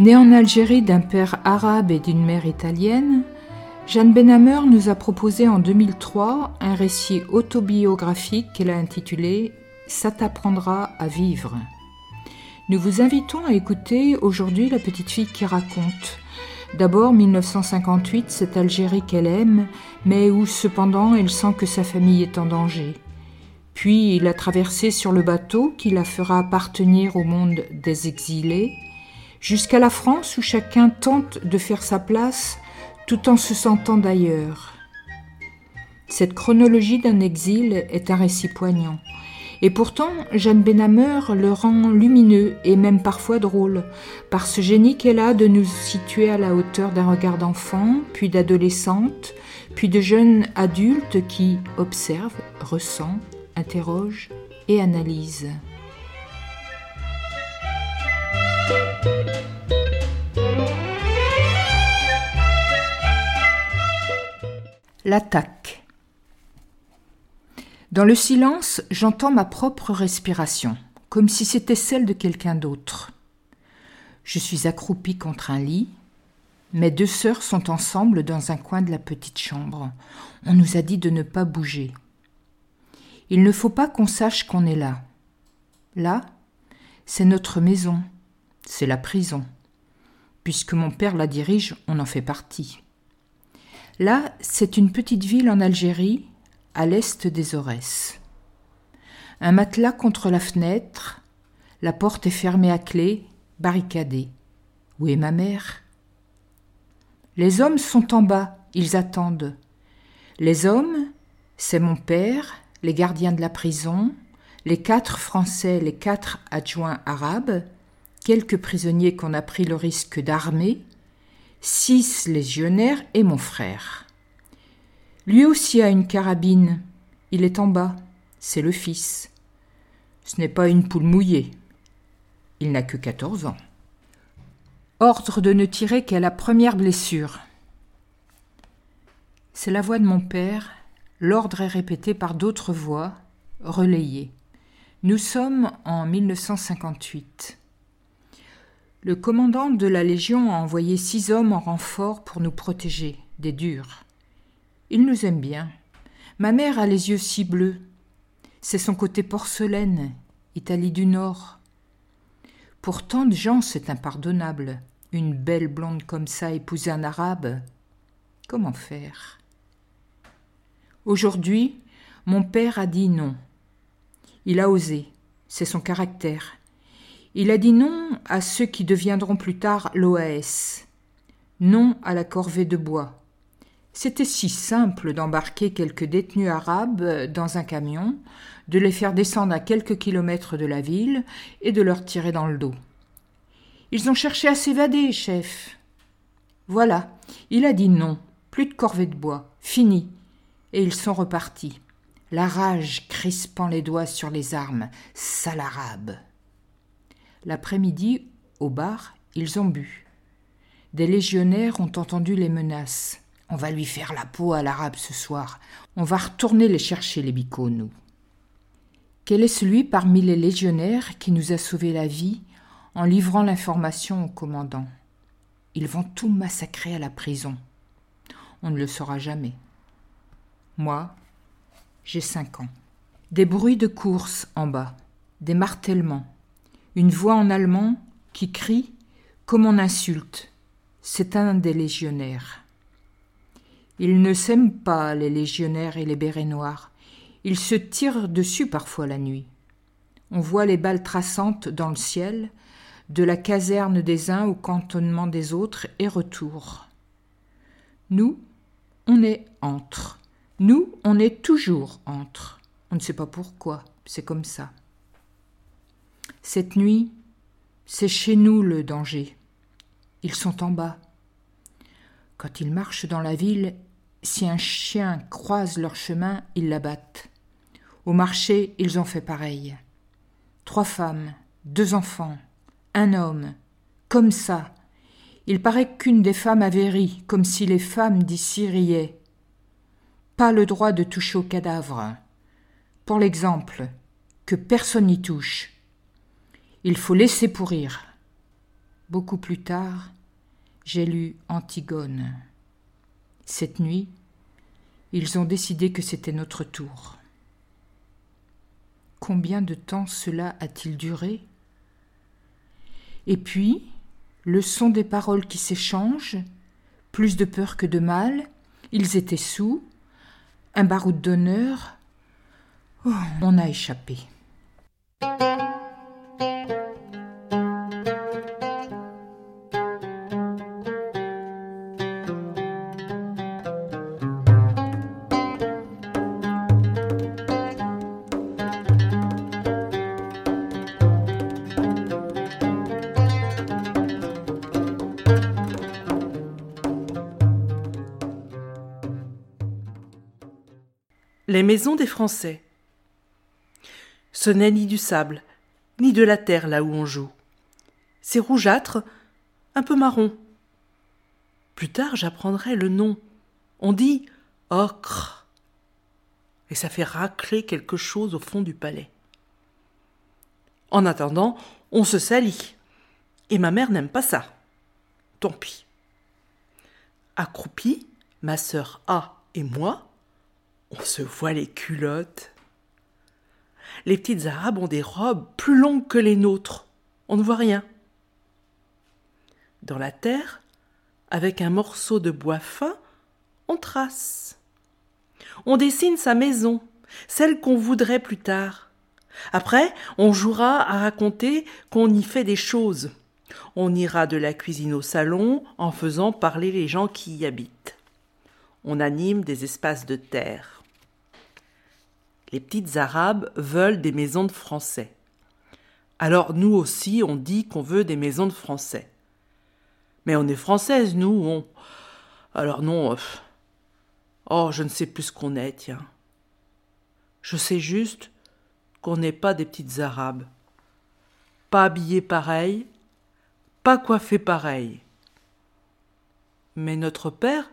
Née en Algérie d'un père arabe et d'une mère italienne, Jeanne Benhammer nous a proposé en 2003 un récit autobiographique qu'elle a intitulé Ça t'apprendra à vivre. Nous vous invitons à écouter aujourd'hui la petite fille qui raconte. D'abord 1958, cette Algérie qu'elle aime, mais où cependant elle sent que sa famille est en danger. Puis la traversée sur le bateau qui la fera appartenir au monde des exilés, jusqu'à la France où chacun tente de faire sa place tout en se sentant d'ailleurs. Cette chronologie d'un exil est un récit poignant. Et pourtant, Jeanne Benhammer le rend lumineux et même parfois drôle, par ce génie qu'elle a de nous situer à la hauteur d'un regard d'enfant, puis d'adolescente, puis de jeune adulte qui observe, ressent, interroge et analyse. L'attaque. Dans le silence, j'entends ma propre respiration, comme si c'était celle de quelqu'un d'autre. Je suis accroupie contre un lit. Mes deux sœurs sont ensemble dans un coin de la petite chambre. On nous a dit de ne pas bouger. Il ne faut pas qu'on sache qu'on est là. Là, c'est notre maison, c'est la prison. Puisque mon père la dirige, on en fait partie. Là, c'est une petite ville en Algérie, à l'est des Aurès. Un matelas contre la fenêtre, la porte est fermée à clé, barricadée. Où est ma mère? Les hommes sont en bas, ils attendent. Les hommes, c'est mon père, les gardiens de la prison, les quatre Français, les quatre adjoints arabes, quelques prisonniers qu'on a pris le risque d'armer, six légionnaires et mon frère. Lui aussi a une carabine. Il est en bas. C'est le fils. Ce n'est pas une poule mouillée. Il n'a que quatorze ans. Ordre de ne tirer qu'à la première blessure. C'est la voix de mon père. L'ordre est répété par d'autres voix, relayées. Nous sommes en 1958. Le commandant de la Légion a envoyé six hommes en renfort pour nous protéger des durs. Il nous aime bien. Ma mère a les yeux si bleus. C'est son côté porcelaine, Italie du Nord. Pour tant de gens, c'est impardonnable. Une belle blonde comme ça épouser un arabe. Comment faire? Aujourd'hui, mon père a dit non. Il a osé. C'est son caractère. Il a dit non à ceux qui deviendront plus tard l'OAS, non à la corvée de bois. C'était si simple d'embarquer quelques détenus arabes dans un camion, de les faire descendre à quelques kilomètres de la ville et de leur tirer dans le dos. Ils ont cherché à s'évader, chef. Voilà, il a dit non, plus de corvée de bois, fini. Et ils sont repartis, la rage crispant les doigts sur les armes, sale arabe. L'après-midi, au bar, ils ont bu. Des légionnaires ont entendu les menaces. On va lui faire la peau à l'arabe ce soir. On va retourner les chercher, les bicots, nous. Quel est celui parmi les légionnaires qui nous a sauvé la vie en livrant l'information au commandant? Ils vont tout massacrer à la prison. On ne le saura jamais. Moi, j'ai cinq ans. Des bruits de course en bas, des martèlements, une voix en allemand qui crie comme on insulte. C'est un des légionnaires. Ils ne s'aiment pas, les légionnaires et les bérets noirs. Ils se tirent dessus parfois la nuit. On voit les balles traçantes dans le ciel, de la caserne des uns au cantonnement des autres et retour. Nous, on est entre. Nous, on est toujours entre. On ne sait pas pourquoi, c'est comme ça. Cette nuit, c'est chez nous le danger. Ils sont en bas. Quand ils marchent dans la ville, si un chien croise leur chemin, ils l'abattent. Au marché, ils ont fait pareil. Trois femmes, deux enfants, un homme, comme ça. Il paraît qu'une des femmes avait ri, comme si les femmes d'ici riaient. Pas le droit de toucher au cadavre. Pour l'exemple, que personne n'y touche. Il faut laisser pourrir. Beaucoup plus tard, j'ai lu Antigone. Cette nuit, ils ont décidé que c'était notre tour. Combien de temps cela a-t-il duré? Et puis, le son des paroles qui s'échangent, plus de peur que de mal, ils étaient sous, un baroud d'honneur. Oh, on a échappé. Les maisons des Français. Ce n'est ni du sable, ni de la terre là où on joue. C'est rougeâtre, un peu marron. Plus tard, j'apprendrai le nom. On dit ocre. Et ça fait racler quelque chose au fond du palais. En attendant, on se salit. Et ma mère n'aime pas ça. Tant pis. Accroupie, ma sœur A et moi, on se voit les culottes. Les petites arabes ont des robes plus longues que les nôtres. On ne voit rien. Dans la terre, avec un morceau de bois fin, on trace. On dessine sa maison, celle qu'on voudrait plus tard. Après, on jouera à raconter qu'on y fait des choses. On ira de la cuisine au salon en faisant parler les gens qui y habitent. On anime des espaces de terre les petites arabes veulent des maisons de français. Alors nous aussi, on dit qu'on veut des maisons de français. Mais on est françaises, nous, on. Alors non. Euh, oh, je ne sais plus ce qu'on est, tiens. Je sais juste qu'on n'est pas des petites arabes. Pas habillées pareil, pas coiffées pareil. Mais notre père,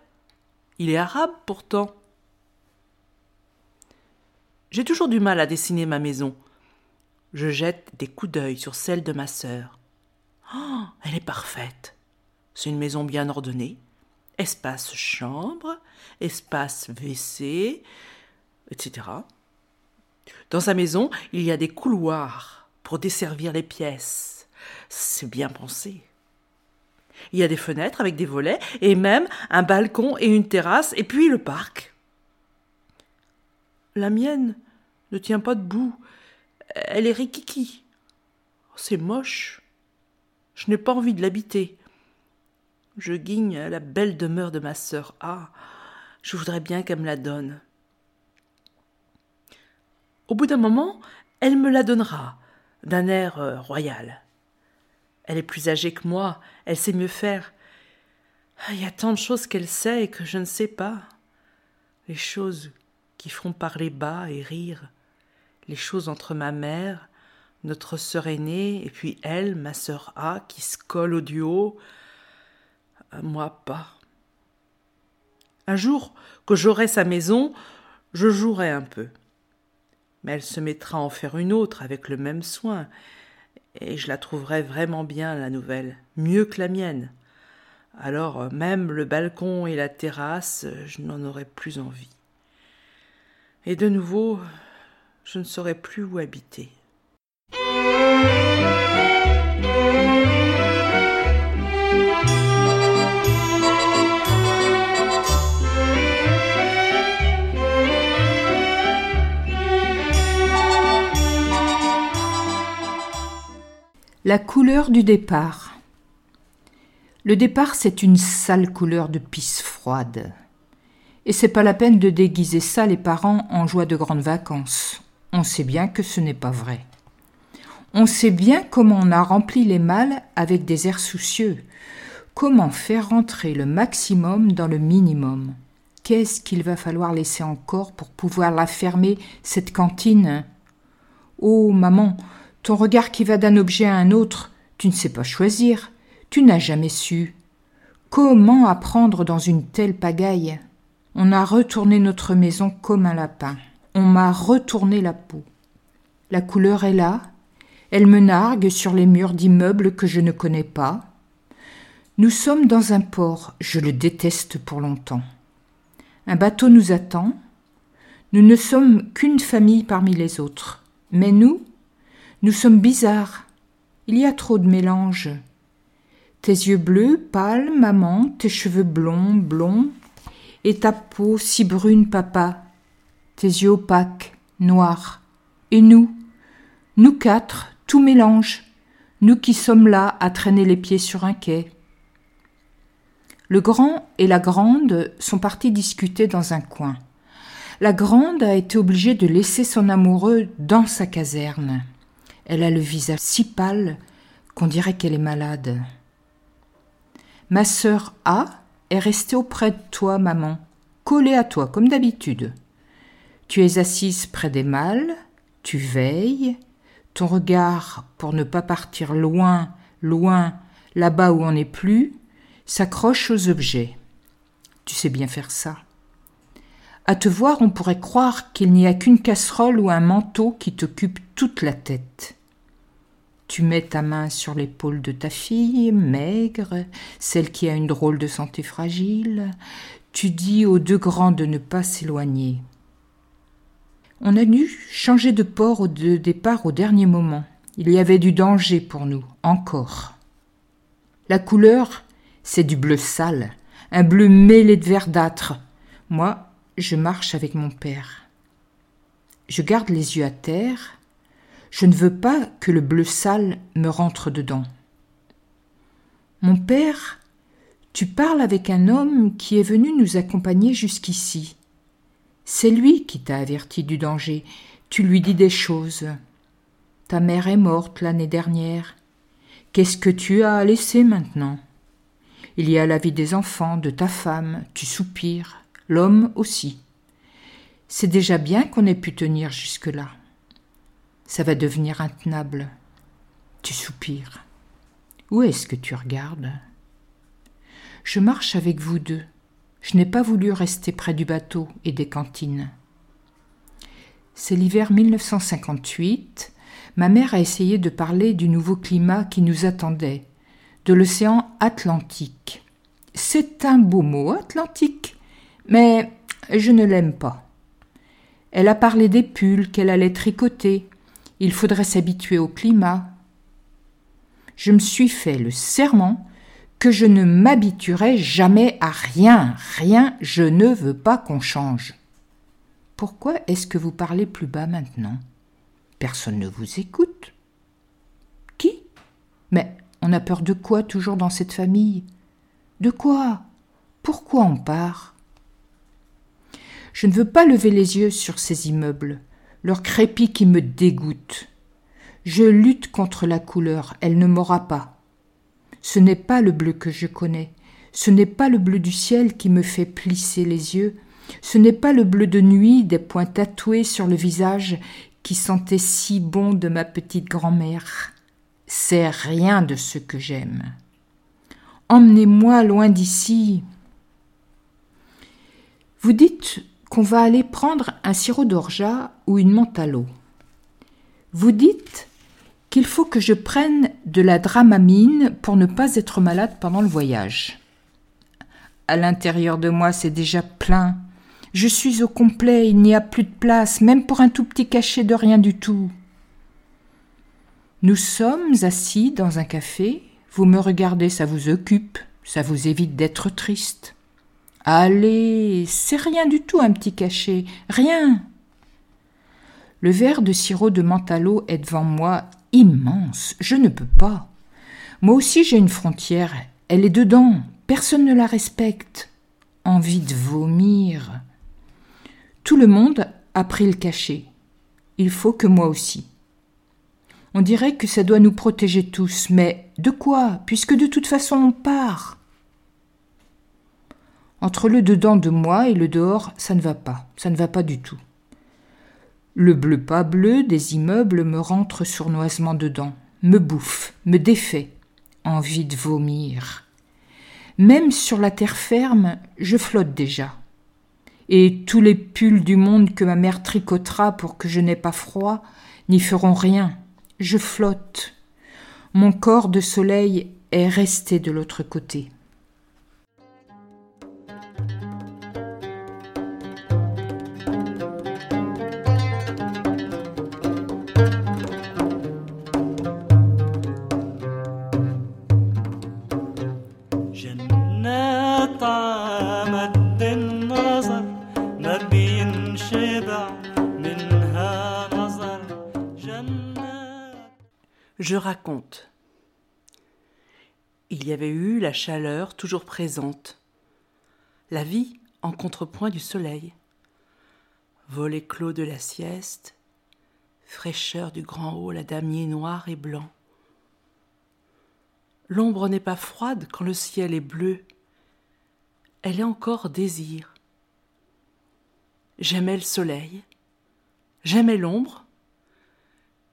il est arabe pourtant. J'ai toujours du mal à dessiner ma maison. Je jette des coups d'œil sur celle de ma sœur. Oh, elle est parfaite. C'est une maison bien ordonnée. Espace chambre, espace WC, etc. Dans sa maison, il y a des couloirs pour desservir les pièces. C'est bien pensé. Il y a des fenêtres avec des volets et même un balcon et une terrasse et puis le parc. La mienne ne tient pas debout. Elle est rikiki. C'est moche. Je n'ai pas envie de l'habiter. Je guigne la belle demeure de ma sœur. Ah, je voudrais bien qu'elle me la donne. Au bout d'un moment, elle me la donnera, d'un air euh, royal. Elle est plus âgée que moi, elle sait mieux faire. Ah, il y a tant de choses qu'elle sait et que je ne sais pas. Les choses qui feront parler bas et rire, les choses entre ma mère, notre sœur aînée, et puis elle, ma sœur A, qui se colle au duo. Moi pas. Un jour que j'aurai sa maison, je jouerai un peu. mais elle se mettra à en faire une autre avec le même soin, et je la trouverai vraiment bien, la nouvelle, mieux que la mienne. Alors même le balcon et la terrasse, je n'en aurai plus envie. Et de nouveau, je ne saurai plus où habiter. La couleur du départ. Le départ, c'est une sale couleur de pisse froide. Et c'est pas la peine de déguiser ça les parents en joie de grandes vacances. On sait bien que ce n'est pas vrai. On sait bien comment on a rempli les malles avec des airs soucieux. Comment faire rentrer le maximum dans le minimum. Qu'est-ce qu'il va falloir laisser encore pour pouvoir la fermer, cette cantine? Oh, maman, ton regard qui va d'un objet à un autre, tu ne sais pas choisir, tu n'as jamais su. Comment apprendre dans une telle pagaille? On a retourné notre maison comme un lapin. On m'a retourné la peau. La couleur est là. Elle me nargue sur les murs d'immeubles que je ne connais pas. Nous sommes dans un port, je le déteste pour longtemps. Un bateau nous attend. Nous ne sommes qu'une famille parmi les autres. Mais nous, nous sommes bizarres. Il y a trop de mélange. Tes yeux bleus, pâles, maman, tes cheveux blonds, blonds, et ta peau si brune, papa, tes yeux opaques, noirs, et nous, nous quatre, tout mélange, nous qui sommes là à traîner les pieds sur un quai. Le grand et la grande sont partis discuter dans un coin. La grande a été obligée de laisser son amoureux dans sa caserne. Elle a le visage si pâle qu'on dirait qu'elle est malade. Ma sœur A est restée auprès de toi, maman, collée à toi comme d'habitude. Tu es assise près des mâles, tu veilles, ton regard, pour ne pas partir loin, loin, là-bas où on n'est plus, s'accroche aux objets. Tu sais bien faire ça. À te voir, on pourrait croire qu'il n'y a qu'une casserole ou un manteau qui t'occupe toute la tête. Tu mets ta main sur l'épaule de ta fille, maigre, celle qui a une drôle de santé fragile. Tu dis aux deux grands de ne pas s'éloigner. On a dû changer de port de départ au dernier moment. Il y avait du danger pour nous, encore. La couleur, c'est du bleu sale, un bleu mêlé de verdâtre. Moi, je marche avec mon père. Je garde les yeux à terre, je ne veux pas que le bleu sale me rentre dedans. Mon père, tu parles avec un homme qui est venu nous accompagner jusqu'ici. C'est lui qui t'a averti du danger. Tu lui dis des choses. Ta mère est morte l'année dernière. Qu'est-ce que tu as à laisser maintenant? Il y a la vie des enfants, de ta femme, tu soupires, l'homme aussi. C'est déjà bien qu'on ait pu tenir jusque-là ça va devenir intenable. Tu soupires. Où est-ce que tu regardes? Je marche avec vous deux. Je n'ai pas voulu rester près du bateau et des cantines. C'est l'hiver 1958. Ma mère a essayé de parler du nouveau climat qui nous attendait, de l'océan Atlantique. C'est un beau mot, Atlantique, mais je ne l'aime pas. Elle a parlé des pulls qu'elle allait tricoter, il faudrait s'habituer au climat. Je me suis fait le serment que je ne m'habituerai jamais à rien, rien, je ne veux pas qu'on change. Pourquoi est-ce que vous parlez plus bas maintenant? Personne ne vous écoute. Qui? Mais on a peur de quoi toujours dans cette famille? De quoi? Pourquoi on part? Je ne veux pas lever les yeux sur ces immeubles leur crépi qui me dégoûte. Je lutte contre la couleur, elle ne m'aura pas. Ce n'est pas le bleu que je connais, ce n'est pas le bleu du ciel qui me fait plisser les yeux, ce n'est pas le bleu de nuit des points tatoués sur le visage qui sentait si bon de ma petite grand-mère. C'est rien de ce que j'aime. Emmenez-moi loin d'ici. Vous dites qu'on va aller prendre un sirop d'orgeat ou une menthe à l'eau. Vous dites qu'il faut que je prenne de la dramamine pour ne pas être malade pendant le voyage. À l'intérieur de moi, c'est déjà plein. Je suis au complet, il n'y a plus de place, même pour un tout petit cachet de rien du tout. Nous sommes assis dans un café, vous me regardez, ça vous occupe, ça vous évite d'être triste. Allez, c'est rien du tout un petit cachet, rien. Le verre de sirop de mentalo est devant moi, immense, je ne peux pas. Moi aussi j'ai une frontière, elle est dedans, personne ne la respecte. Envie de vomir. Tout le monde a pris le cachet. Il faut que moi aussi. On dirait que ça doit nous protéger tous, mais de quoi, puisque de toute façon on part entre le dedans de moi et le dehors, ça ne va pas, ça ne va pas du tout. Le bleu pas bleu des immeubles me rentre sournoisement dedans, me bouffe, me défait, envie de vomir. Même sur la terre ferme, je flotte déjà. Et tous les pulls du monde que ma mère tricotera pour que je n'aie pas froid n'y feront rien. Je flotte. Mon corps de soleil est resté de l'autre côté. Je raconte. Il y avait eu la chaleur toujours présente, la vie en contrepoint du soleil, volet clos de la sieste, fraîcheur du grand hall à damier noir et blanc. L'ombre n'est pas froide quand le ciel est bleu, elle est encore désir. J'aimais le soleil, j'aimais l'ombre,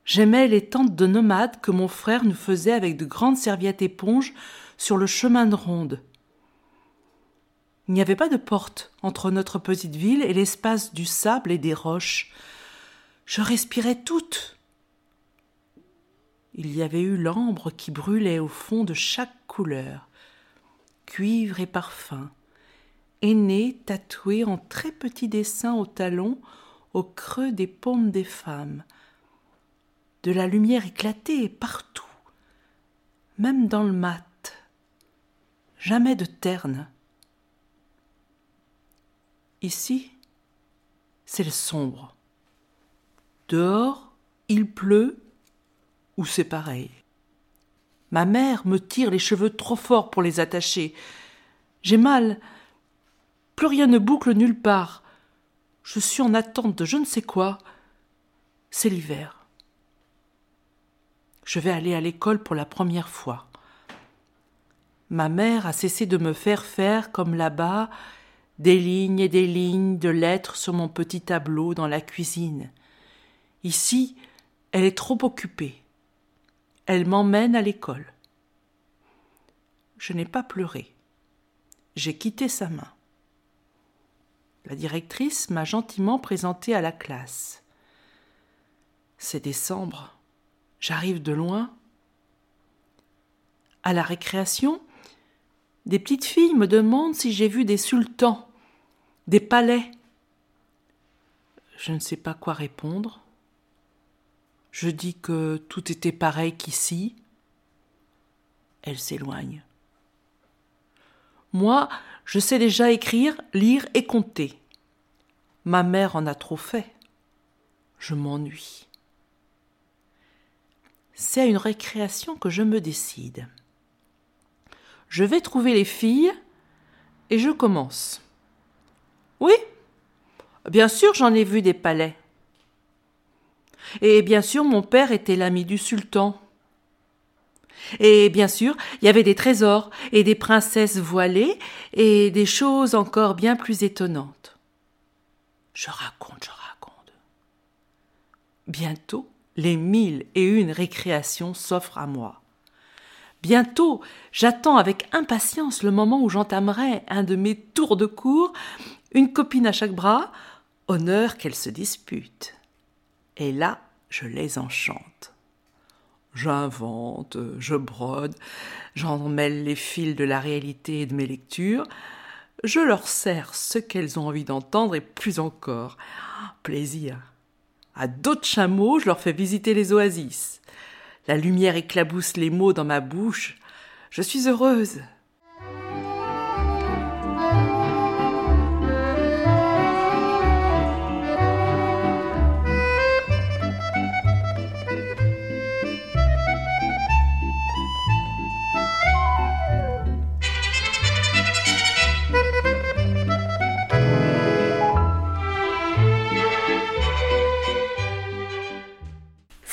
J'aimais les tentes de nomades que mon frère nous faisait avec de grandes serviettes éponges sur le chemin de ronde. Il n'y avait pas de porte entre notre petite ville et l'espace du sable et des roches. Je respirais toute. Il y avait eu l'ambre qui brûlait au fond de chaque couleur, cuivre et parfum, aîné tatoué en très petits dessins au talon au creux des paumes des femmes, de la lumière éclatée partout, même dans le mat. Jamais de terne. Ici, c'est le sombre. Dehors, il pleut ou c'est pareil. Ma mère me tire les cheveux trop fort pour les attacher. J'ai mal. Plus rien ne boucle nulle part. Je suis en attente de je ne sais quoi. C'est l'hiver je vais aller à l'école pour la première fois. Ma mère a cessé de me faire faire, comme là-bas, des lignes et des lignes de lettres sur mon petit tableau dans la cuisine. Ici, elle est trop occupée. Elle m'emmène à l'école. Je n'ai pas pleuré. J'ai quitté sa main. La directrice m'a gentiment présenté à la classe. C'est décembre. J'arrive de loin. À la récréation, des petites filles me demandent si j'ai vu des sultans, des palais. Je ne sais pas quoi répondre. Je dis que tout était pareil qu'ici. Elles s'éloignent. Moi, je sais déjà écrire, lire et compter. Ma mère en a trop fait. Je m'ennuie c'est à une récréation que je me décide. Je vais trouver les filles et je commence. Oui, bien sûr j'en ai vu des palais. Et bien sûr mon père était l'ami du sultan. Et bien sûr, il y avait des trésors et des princesses voilées et des choses encore bien plus étonnantes. Je raconte, je raconte. Bientôt, les mille et une récréations s'offrent à moi. Bientôt, j'attends avec impatience le moment où j'entamerai un de mes tours de cours, une copine à chaque bras, honneur qu'elles se disputent. Et là, je les enchante. J'invente, je brode, j'en mêle les fils de la réalité et de mes lectures, je leur sers ce qu'elles ont envie d'entendre et plus encore. Plaisir. À d'autres chameaux, je leur fais visiter les oasis. La lumière éclabousse les mots dans ma bouche. Je suis heureuse.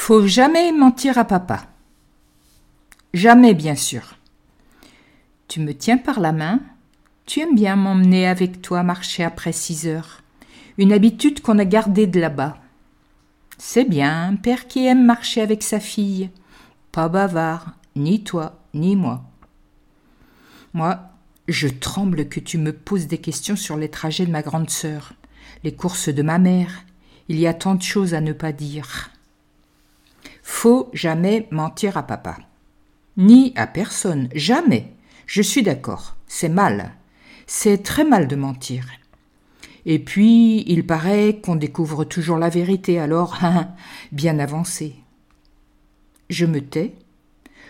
Faut jamais mentir à papa. Jamais, bien sûr. Tu me tiens par la main. Tu aimes bien m'emmener avec toi marcher après six heures. Une habitude qu'on a gardée de là-bas. C'est bien, un père qui aime marcher avec sa fille. Pas bavard, ni toi, ni moi. Moi, je tremble que tu me poses des questions sur les trajets de ma grande sœur, les courses de ma mère. Il y a tant de choses à ne pas dire. Faut jamais mentir à papa. Ni à personne, jamais. Je suis d'accord, c'est mal. C'est très mal de mentir. Et puis, il paraît qu'on découvre toujours la vérité, alors, bien avancé. Je me tais.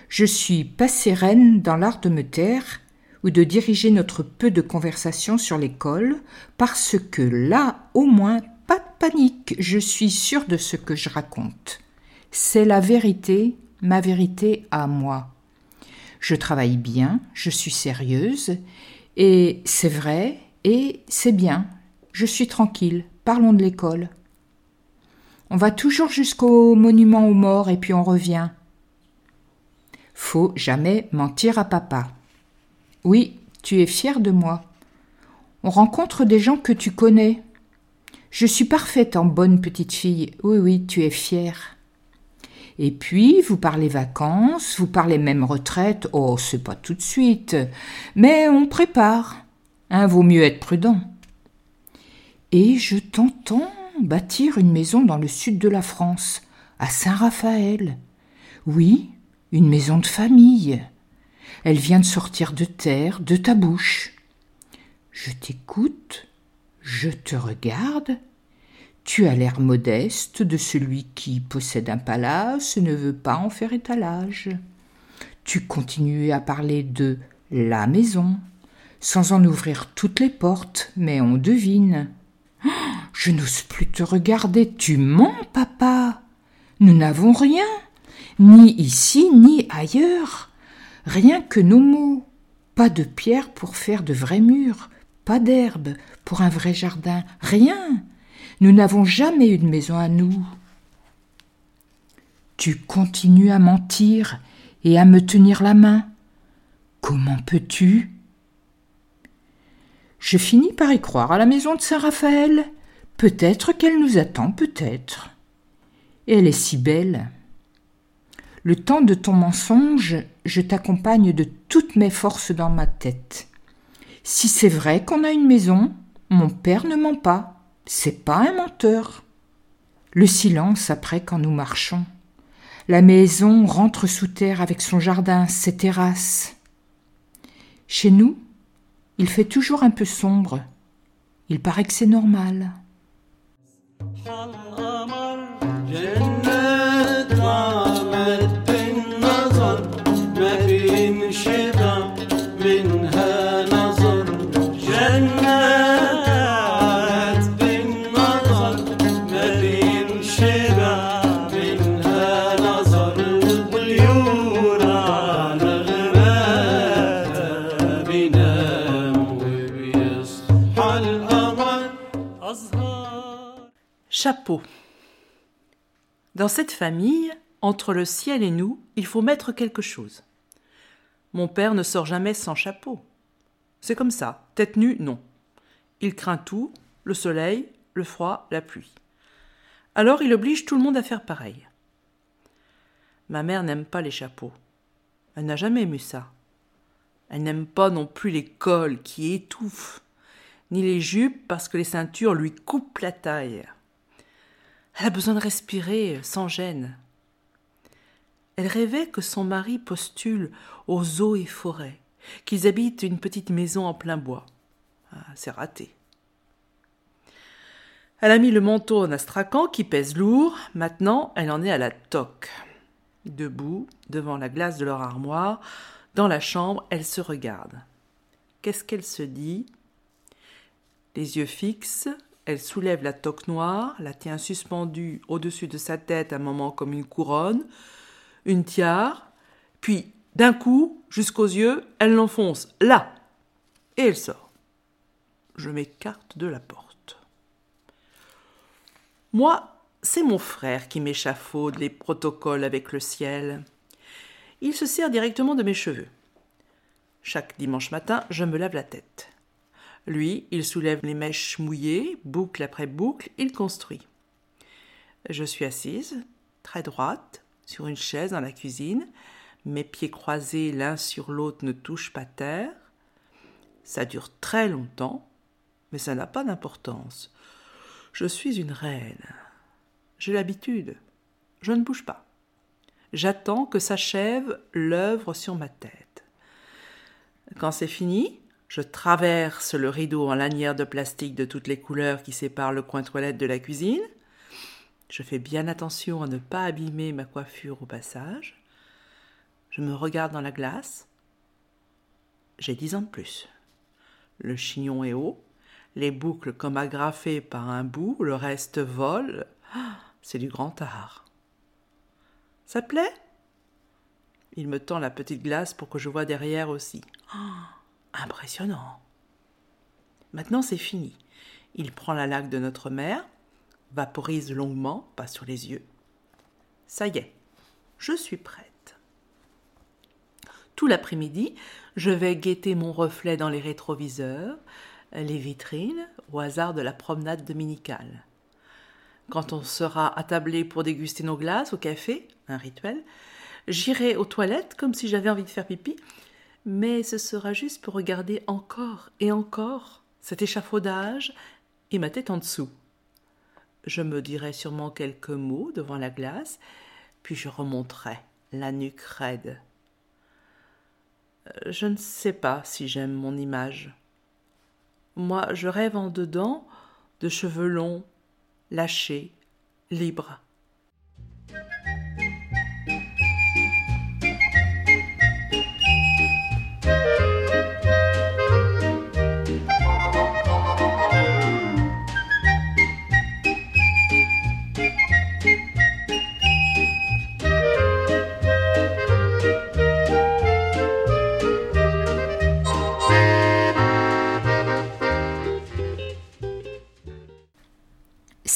Je suis pas sereine dans l'art de me taire ou de diriger notre peu de conversation sur l'école, parce que là, au moins, pas de panique, je suis sûre de ce que je raconte. C'est la vérité, ma vérité à moi. Je travaille bien, je suis sérieuse, et c'est vrai, et c'est bien. Je suis tranquille, parlons de l'école. On va toujours jusqu'au monument aux morts et puis on revient. Faut jamais mentir à papa. Oui, tu es fier de moi. On rencontre des gens que tu connais. Je suis parfaite en bonne petite fille. Oui, oui, tu es fière. Et puis, vous parlez vacances, vous parlez même retraite. Oh, c'est pas tout de suite. Mais on prépare. Hein, vaut mieux être prudent. Et je t'entends bâtir une maison dans le sud de la France, à Saint-Raphaël. Oui, une maison de famille. Elle vient de sortir de terre, de ta bouche. Je t'écoute, je te regarde, tu as l'air modeste de celui qui possède un palace et ne veut pas en faire étalage. Tu continues à parler de la maison, sans en ouvrir toutes les portes, mais on devine. je n'ose plus te regarder, tu mens, papa. Nous n'avons rien, ni ici, ni ailleurs. Rien que nos mots. Pas de pierre pour faire de vrais murs, pas d'herbe pour un vrai jardin, rien. Nous n'avons jamais eu de maison à nous. Tu continues à mentir et à me tenir la main. Comment peux-tu? Je finis par y croire à la maison de Saint-Raphaël. Peut-être qu'elle nous attend, peut-être. elle est si belle. Le temps de ton mensonge, je t'accompagne de toutes mes forces dans ma tête. Si c'est vrai qu'on a une maison, mon père ne ment pas. C'est pas un menteur. Le silence après quand nous marchons. La maison rentre sous terre avec son jardin, ses terrasses. Chez nous, il fait toujours un peu sombre. Il paraît que c'est normal. Chapeau. Dans cette famille, entre le ciel et nous, il faut mettre quelque chose. Mon père ne sort jamais sans chapeau. C'est comme ça, tête nue, non. Il craint tout, le soleil, le froid, la pluie. Alors il oblige tout le monde à faire pareil. Ma mère n'aime pas les chapeaux. Elle n'a jamais aimé ça. Elle n'aime pas non plus l'école qui étouffe. ni les jupes parce que les ceintures lui coupent la taille. Elle a besoin de respirer sans gêne. Elle rêvait que son mari postule aux eaux et forêts, qu'ils habitent une petite maison en plein bois. Ah, c'est raté. Elle a mis le manteau en astracan qui pèse lourd. Maintenant, elle en est à la toque. Debout, devant la glace de leur armoire, dans la chambre, elle se regarde. Qu'est-ce qu'elle se dit? Les yeux fixes, elle soulève la toque noire, la tient suspendue au-dessus de sa tête un moment comme une couronne, une tiare, puis d'un coup, jusqu'aux yeux, elle l'enfonce là, et elle sort. Je m'écarte de la porte. Moi, c'est mon frère qui m'échafaude les protocoles avec le ciel. Il se sert directement de mes cheveux. Chaque dimanche matin, je me lave la tête. Lui, il soulève les mèches mouillées, boucle après boucle, il construit. Je suis assise, très droite, sur une chaise dans la cuisine, mes pieds croisés l'un sur l'autre ne touchent pas terre. Ça dure très longtemps, mais ça n'a pas d'importance. Je suis une reine. J'ai l'habitude. Je ne bouge pas. J'attends que s'achève l'œuvre sur ma tête. Quand c'est fini, je traverse le rideau en lanière de plastique de toutes les couleurs qui séparent le coin toilette de la cuisine. Je fais bien attention à ne pas abîmer ma coiffure au passage. Je me regarde dans la glace. J'ai dix ans de plus. Le chignon est haut, les boucles comme agrafées par un bout, le reste vole. Ah, c'est du grand art. Ça plaît? Il me tend la petite glace pour que je vois derrière aussi. Ah, impressionnant. Maintenant c'est fini. Il prend la laque de notre mère, vaporise longuement, pas sur les yeux. Ça y est, je suis prête. Tout l'après-midi, je vais guetter mon reflet dans les rétroviseurs, les vitrines, au hasard de la promenade dominicale. Quand on sera attablé pour déguster nos glaces au café, un rituel, j'irai aux toilettes comme si j'avais envie de faire pipi, mais ce sera juste pour regarder encore et encore cet échafaudage et ma tête en dessous. Je me dirai sûrement quelques mots devant la glace, puis je remonterai la nuque raide. Euh, je ne sais pas si j'aime mon image. Moi, je rêve en dedans de cheveux longs, lâchés, libres.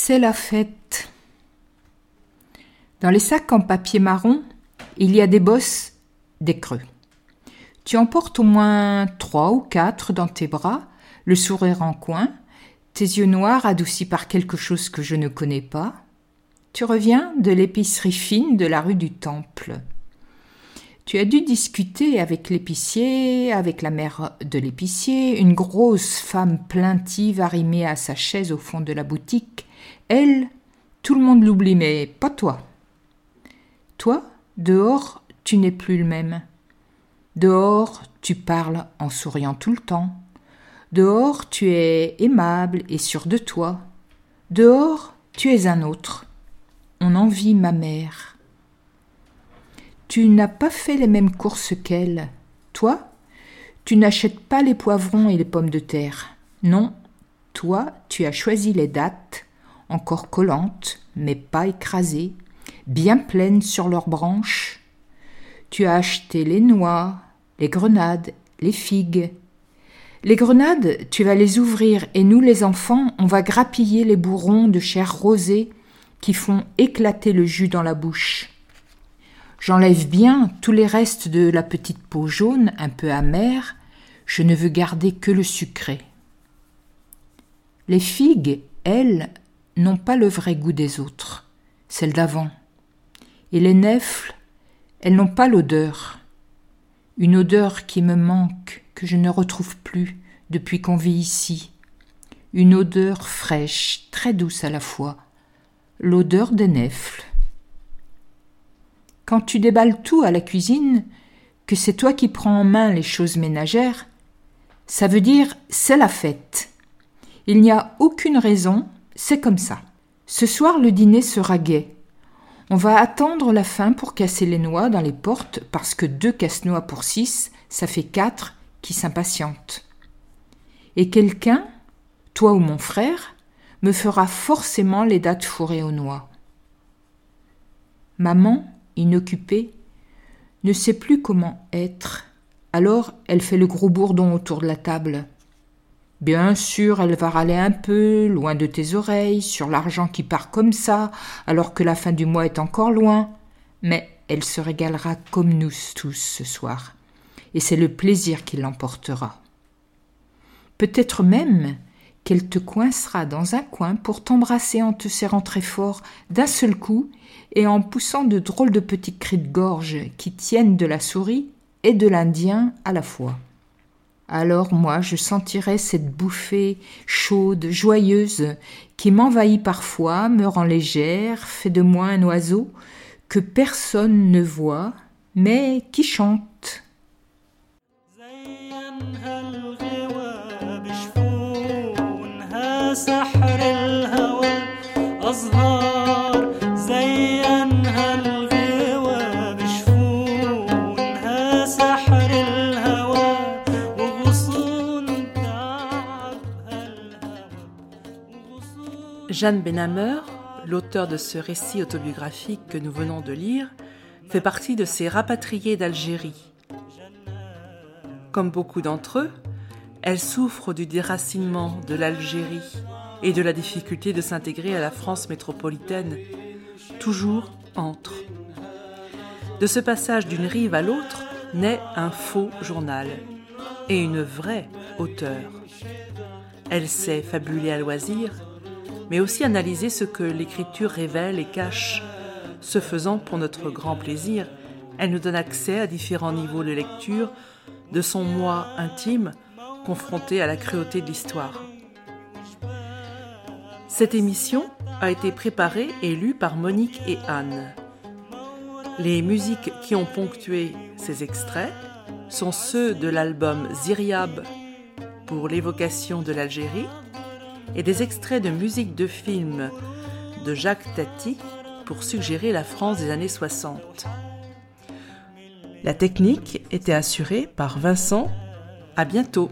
C'est la fête. Dans les sacs en papier marron, il y a des bosses, des creux. Tu en portes au moins trois ou quatre dans tes bras, le sourire en coin, tes yeux noirs adoucis par quelque chose que je ne connais pas. Tu reviens de l'épicerie fine de la rue du Temple. Tu as dû discuter avec l'épicier, avec la mère de l'épicier, une grosse femme plaintive arrimée à sa chaise au fond de la boutique, elle, tout le monde l'oublie, mais pas toi. Toi, dehors, tu n'es plus le même. Dehors, tu parles en souriant tout le temps. Dehors, tu es aimable et sûr de toi. Dehors, tu es un autre. On envie ma mère. Tu n'as pas fait les mêmes courses qu'elle. Toi, tu n'achètes pas les poivrons et les pommes de terre. Non, toi, tu as choisi les dates, encore collantes, mais pas écrasées, bien pleines sur leurs branches. Tu as acheté les noix, les grenades, les figues. Les grenades, tu vas les ouvrir et nous, les enfants, on va grappiller les bourrons de chair rosée qui font éclater le jus dans la bouche. J'enlève bien tous les restes de la petite peau jaune, un peu amère, je ne veux garder que le sucré. Les figues, elles, n'ont pas le vrai goût des autres, celles d'avant. Et les nèfles, elles n'ont pas l'odeur. Une odeur qui me manque, que je ne retrouve plus depuis qu'on vit ici. une odeur fraîche, très douce à la fois, l'odeur des nèfles. Quand tu déballes tout à la cuisine, que c'est toi qui prends en main les choses ménagères, ça veut dire c'est la fête. Il n'y a aucune raison, c'est comme ça. Ce soir le dîner sera gai. On va attendre la fin pour casser les noix dans les portes parce que deux casse-noix pour six, ça fait quatre qui s'impatientent. Et quelqu'un, toi ou mon frère, me fera forcément les dates fourrées aux noix. Maman, inoccupée, ne sait plus comment être. Alors elle fait le gros bourdon autour de la table. Bien sûr, elle va râler un peu, loin de tes oreilles, sur l'argent qui part comme ça, alors que la fin du mois est encore loin. Mais elle se régalera comme nous tous ce soir. Et c'est le plaisir qui l'emportera. Peut-être même qu'elle te coincera dans un coin pour t'embrasser en te serrant très fort d'un seul coup et en poussant de drôles de petits cris de gorge qui tiennent de la souris et de l'Indien à la fois. Alors moi je sentirai cette bouffée chaude, joyeuse, qui m'envahit parfois, me rend légère, fait de moi un oiseau que personne ne voit, mais qui chante. Jeanne Benhammer, l'auteur de ce récit autobiographique que nous venons de lire, fait partie de ces rapatriés d'Algérie. Comme beaucoup d'entre eux, elle souffre du déracinement de l'Algérie et de la difficulté de s'intégrer à la France métropolitaine, toujours entre. De ce passage d'une rive à l'autre naît un faux journal et une vraie auteure. Elle sait fabuler à loisir, mais aussi analyser ce que l'écriture révèle et cache. Ce faisant, pour notre grand plaisir, elle nous donne accès à différents niveaux de lecture de son moi intime confronté à la cruauté de l'histoire. Cette émission a été préparée et lue par Monique et Anne. Les musiques qui ont ponctué ces extraits sont ceux de l'album Ziryab pour l'évocation de l'Algérie et des extraits de musique de film de Jacques Tati pour suggérer la France des années 60. La technique était assurée par Vincent. À bientôt.